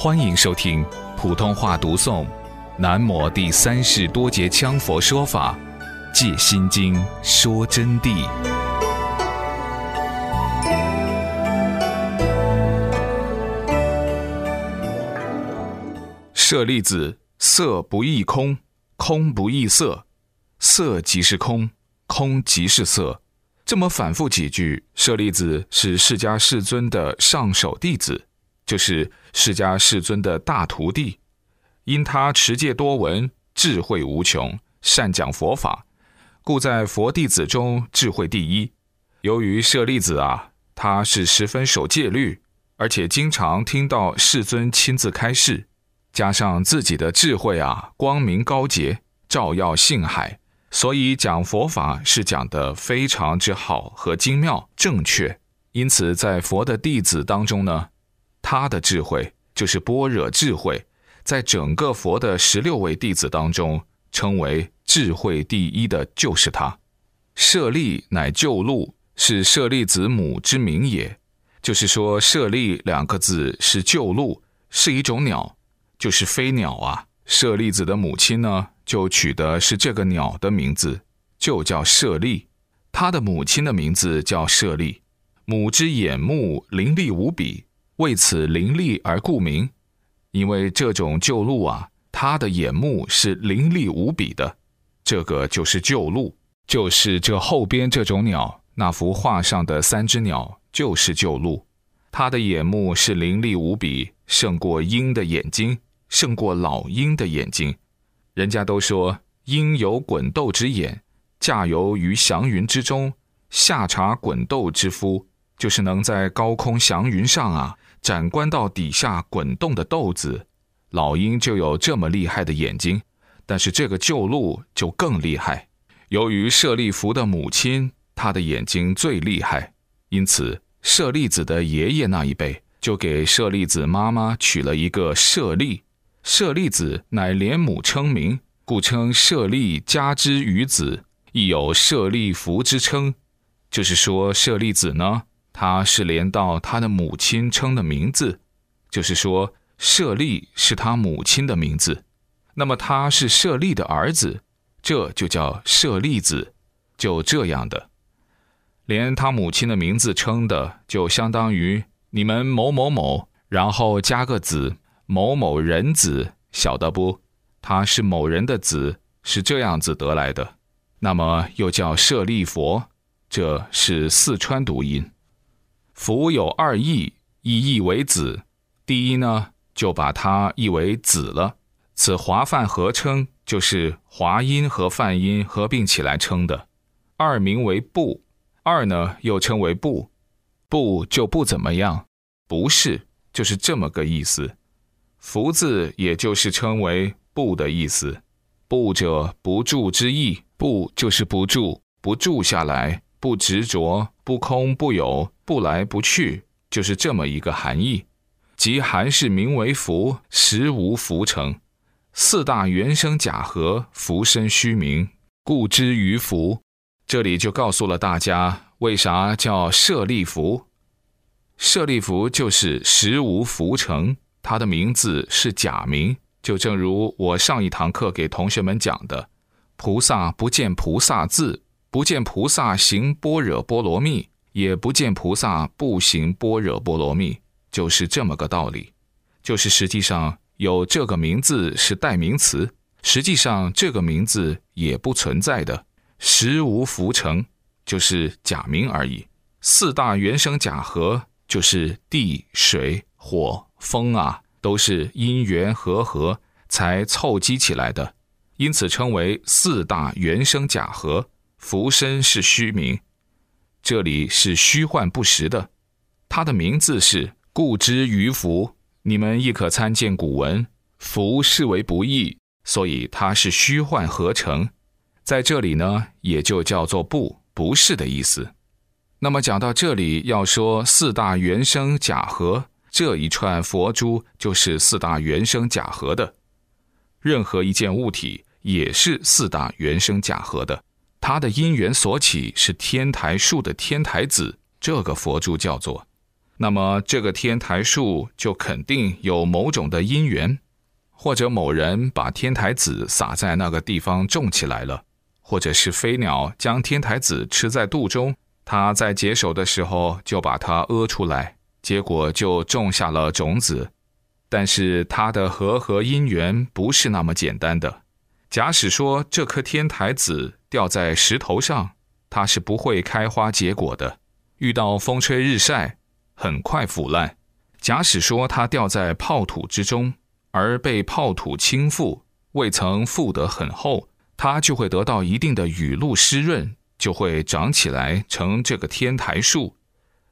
欢迎收听普通话读诵《南摩第三世多杰羌佛说法·借心经》说真谛。舍利子，色不异空，空不异色，色即是空，空即是色。这么反复几句，舍利子是释迦世尊的上首弟子，就是释迦世尊的大徒弟。因他持戒多闻，智慧无穷，善讲佛法，故在佛弟子中智慧第一。由于舍利子啊，他是十分守戒律，而且经常听到世尊亲自开示，加上自己的智慧啊，光明高洁，照耀性海。所以讲佛法是讲的非常之好和精妙正确，因此在佛的弟子当中呢，他的智慧就是般若智慧，在整个佛的十六位弟子当中，称为智慧第一的就是他。舍利乃救路，是舍利子母之名也。就是说，舍利两个字是救路，是一种鸟，就是飞鸟啊。舍利子的母亲呢？就取的是这个鸟的名字，就叫舍利。他的母亲的名字叫舍利，母之眼目伶俐无比，为此伶俐而故名。因为这种旧鹿啊，它的眼目是伶俐无比的，这个就是旧鹿，就是这后边这种鸟。那幅画上的三只鸟就是旧鹿，它的眼目是伶俐无比，胜过鹰的眼睛，胜过老鹰的眼睛。人家都说鹰有滚斗之眼，驾游于祥云之中，下察滚斗之夫，就是能在高空祥云上啊，展观到底下滚动的豆子。老鹰就有这么厉害的眼睛，但是这个旧鹿就更厉害。由于舍利弗的母亲，她的眼睛最厉害，因此舍利子的爷爷那一辈就给舍利子妈妈取了一个舍利。舍利子乃连母称名，故称舍利家之于子，亦有舍利弗之称。就是说，舍利子呢，他是连到他的母亲称的名字，就是说，舍利是他母亲的名字。那么他是舍利的儿子，这就叫舍利子。就这样的，连他母亲的名字称的，就相当于你们某某某，然后加个子。某某人子，晓得不？他是某人的子，是这样子得来的。那么又叫舍利佛，这是四川读音。福有二义，一义为子。第一呢，就把它译为子了。此华梵合称，就是华音和梵音合并起来称的。二名为不，二呢又称为不，不就不怎么样，不是，就是这么个意思。福字也就是称为不的意思，不者不住之意，不就是不住，不住下来，不执着，不空不有，不来不去，就是这么一个含义。即含是名为福，实无福成。四大原生假合，福生虚名，故之于福。这里就告诉了大家，为啥叫舍利弗？舍利弗就是实无福成。他的名字是假名，就正如我上一堂课给同学们讲的，菩萨不见菩萨字，不见菩萨行般若波罗蜜，也不见菩萨不行般若波罗蜜，就是这么个道理。就是实际上有这个名字是代名词，实际上这个名字也不存在的，实无浮成，就是假名而已。四大原生假合，就是地水火。风啊，都是因缘和合才凑积起来的，因此称为四大原生假合。福身是虚名，这里是虚幻不实的。它的名字是故之于福，你们亦可参见古文。福视为不义，所以它是虚幻合成。在这里呢，也就叫做不不是的意思。那么讲到这里，要说四大原生假合。这一串佛珠就是四大原生假合的，任何一件物体也是四大原生假合的。它的因缘所起是天台树的天台子，这个佛珠叫做那么这个天台树就肯定有某种的因缘，或者某人把天台子撒在那个地方种起来了，或者是飞鸟将天台子吃在肚中，它在解手的时候就把它屙出来，结果就种下了种子。但是它的和合因缘不是那么简单的。假使说这颗天台籽掉在石头上，它是不会开花结果的，遇到风吹日晒。很快腐烂。假使说它掉在泡土之中，而被泡土倾覆，未曾覆得很厚，它就会得到一定的雨露湿润，就会长起来成这个天台树，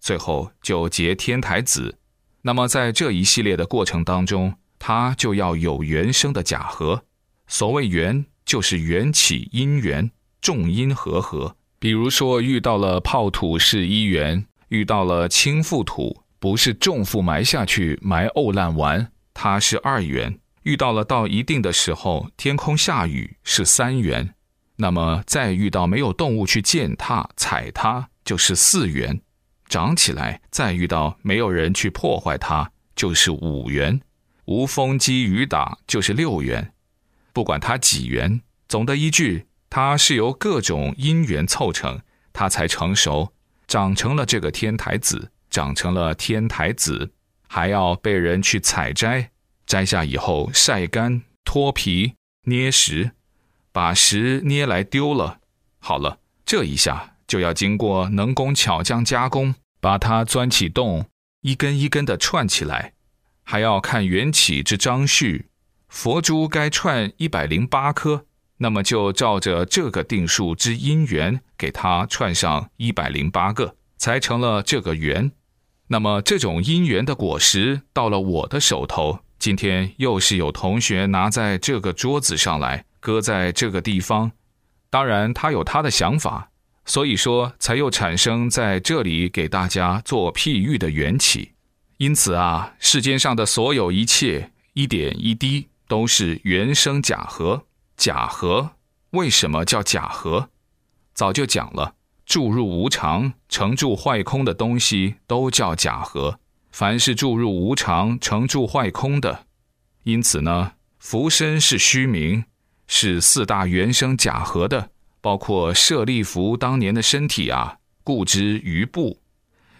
最后就结天台子。那么在这一系列的过程当中，它就要有原生的假核。所谓缘，就是缘起因缘，众因和合。比如说遇到了泡土是一缘。遇到了轻覆土，不是重覆埋下去埋沤烂完，它是二元；遇到了到一定的时候，天空下雨是三元；那么再遇到没有动物去践踏踩它，就是四元；长起来再遇到没有人去破坏它，就是五元；无风击雨打就是六元。不管它几元，总的一句，它是由各种因缘凑成，它才成熟。长成了这个天台子，长成了天台子，还要被人去采摘，摘下以后晒干、脱皮、捏实，把实捏来丢了。好了，这一下就要经过能工巧匠加工，把它钻起洞，一根一根的串起来，还要看缘起之张序，佛珠该串一百零八颗。那么就照着这个定数之因缘，给它串上一百零八个，才成了这个缘。那么这种因缘的果实到了我的手头，今天又是有同学拿在这个桌子上来，搁在这个地方。当然他有他的想法，所以说才又产生在这里给大家做譬喻的缘起。因此啊，世间上的所有一切，一点一滴都是原生假合。假合为什么叫假合？早就讲了，注入无常、成住坏空的东西都叫假合。凡是注入无常、成住坏空的，因此呢，福身是虚名，是四大原生假合的，包括舍利弗当年的身体啊，故之于不，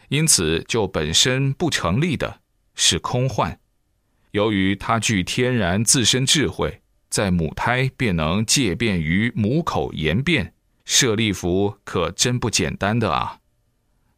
因此就本身不成立的，是空幻。由于他具天然自身智慧。在母胎便能借便于母口言辩，舍利弗可真不简单的啊！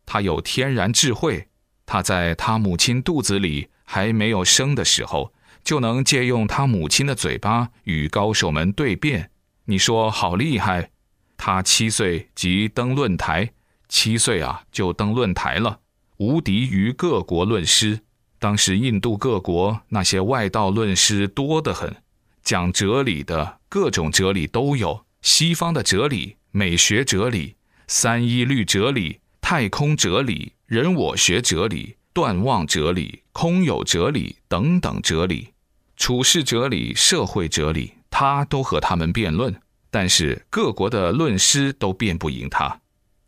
他有天然智慧，他在他母亲肚子里还没有生的时候，就能借用他母亲的嘴巴与高手们对辩。你说好厉害！他七岁即登论台，七岁啊就登论台了，无敌于各国论师。当时印度各国那些外道论师多得很。讲哲理的各种哲理都有，西方的哲理、美学哲理、三一律哲理、太空哲理、人我学哲理、断妄哲理、空有哲理等等哲理，处世哲理、社会哲理，他都和他们辩论，但是各国的论师都辩不赢他。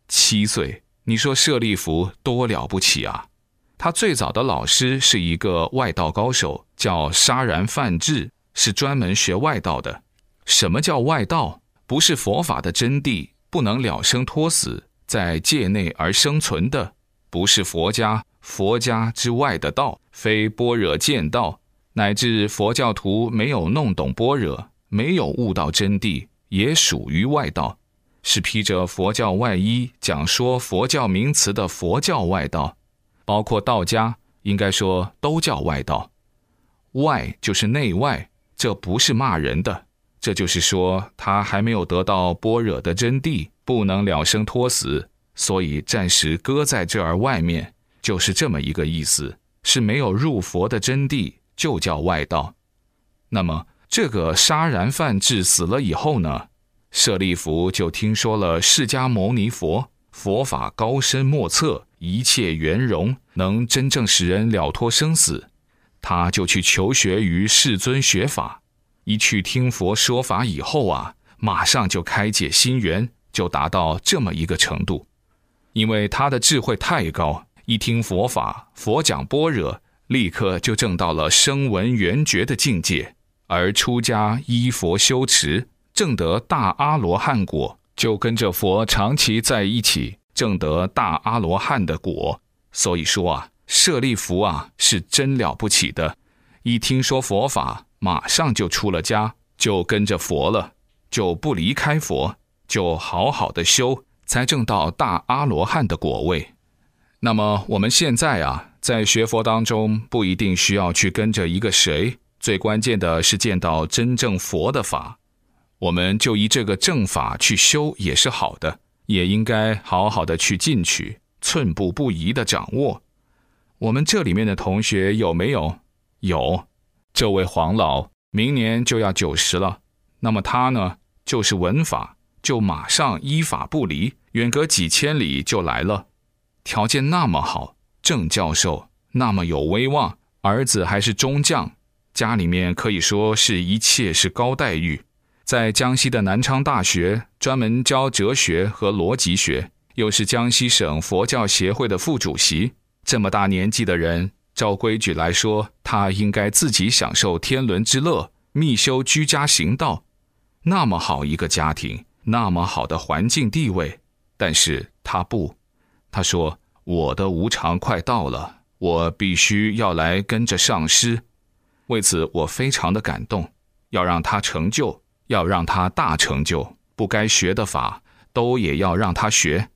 七岁，你说舍利弗多了不起啊！他最早的老师是一个外道高手，叫杀然范志。是专门学外道的。什么叫外道？不是佛法的真谛，不能了生脱死，在界内而生存的，不是佛家。佛家之外的道，非般若见道，乃至佛教徒没有弄懂般若，没有悟到真谛，也属于外道。是披着佛教外衣讲说佛教名词的佛教外道，包括道家，应该说都叫外道。外就是内外。这不是骂人的，这就是说他还没有得到般若的真谛，不能了生脱死，所以暂时搁在这儿外面，就是这么一个意思，是没有入佛的真谛，就叫外道。那么这个杀然犯智死了以后呢，舍利弗就听说了释迦牟尼佛佛法高深莫测，一切圆融，能真正使人了脱生死。他就去求学于世尊学法，一去听佛说法以后啊，马上就开解心源，就达到这么一个程度。因为他的智慧太高，一听佛法，佛讲般若，立刻就证到了声闻缘觉的境界，而出家依佛修持，证得大阿罗汉果，就跟着佛长期在一起，证得大阿罗汉的果。所以说啊，舍利弗啊是真了不起的，一听说佛法，马上就出了家，就跟着佛了，就不离开佛，就好好的修。才证到大阿罗汉的果位。那么我们现在啊，在学佛当中，不一定需要去跟着一个谁，最关键的是见到真正佛的法。我们就依这个正法去修也是好的，也应该好好的去进取，寸步不移的掌握。我们这里面的同学有没有？有，这位黄老明年就要九十了。那么他呢，就是文法，就马上依法不离。远隔几千里就来了，条件那么好，郑教授那么有威望，儿子还是中将，家里面可以说是一切是高待遇，在江西的南昌大学专门教哲学和逻辑学，又是江西省佛教协会的副主席，这么大年纪的人，照规矩来说，他应该自己享受天伦之乐，密修居家行道，那么好一个家庭，那么好的环境地位。但是他不，他说：“我的无常快到了，我必须要来跟着上师。为此，我非常的感动，要让他成就，要让他大成就。不该学的法，都也要让他学，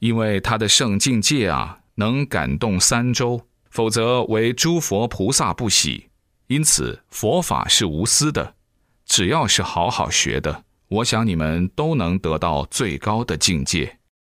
因为他的圣境界啊，能感动三周，否则为诸佛菩萨不喜。因此，佛法是无私的，只要是好好学的，我想你们都能得到最高的境界。”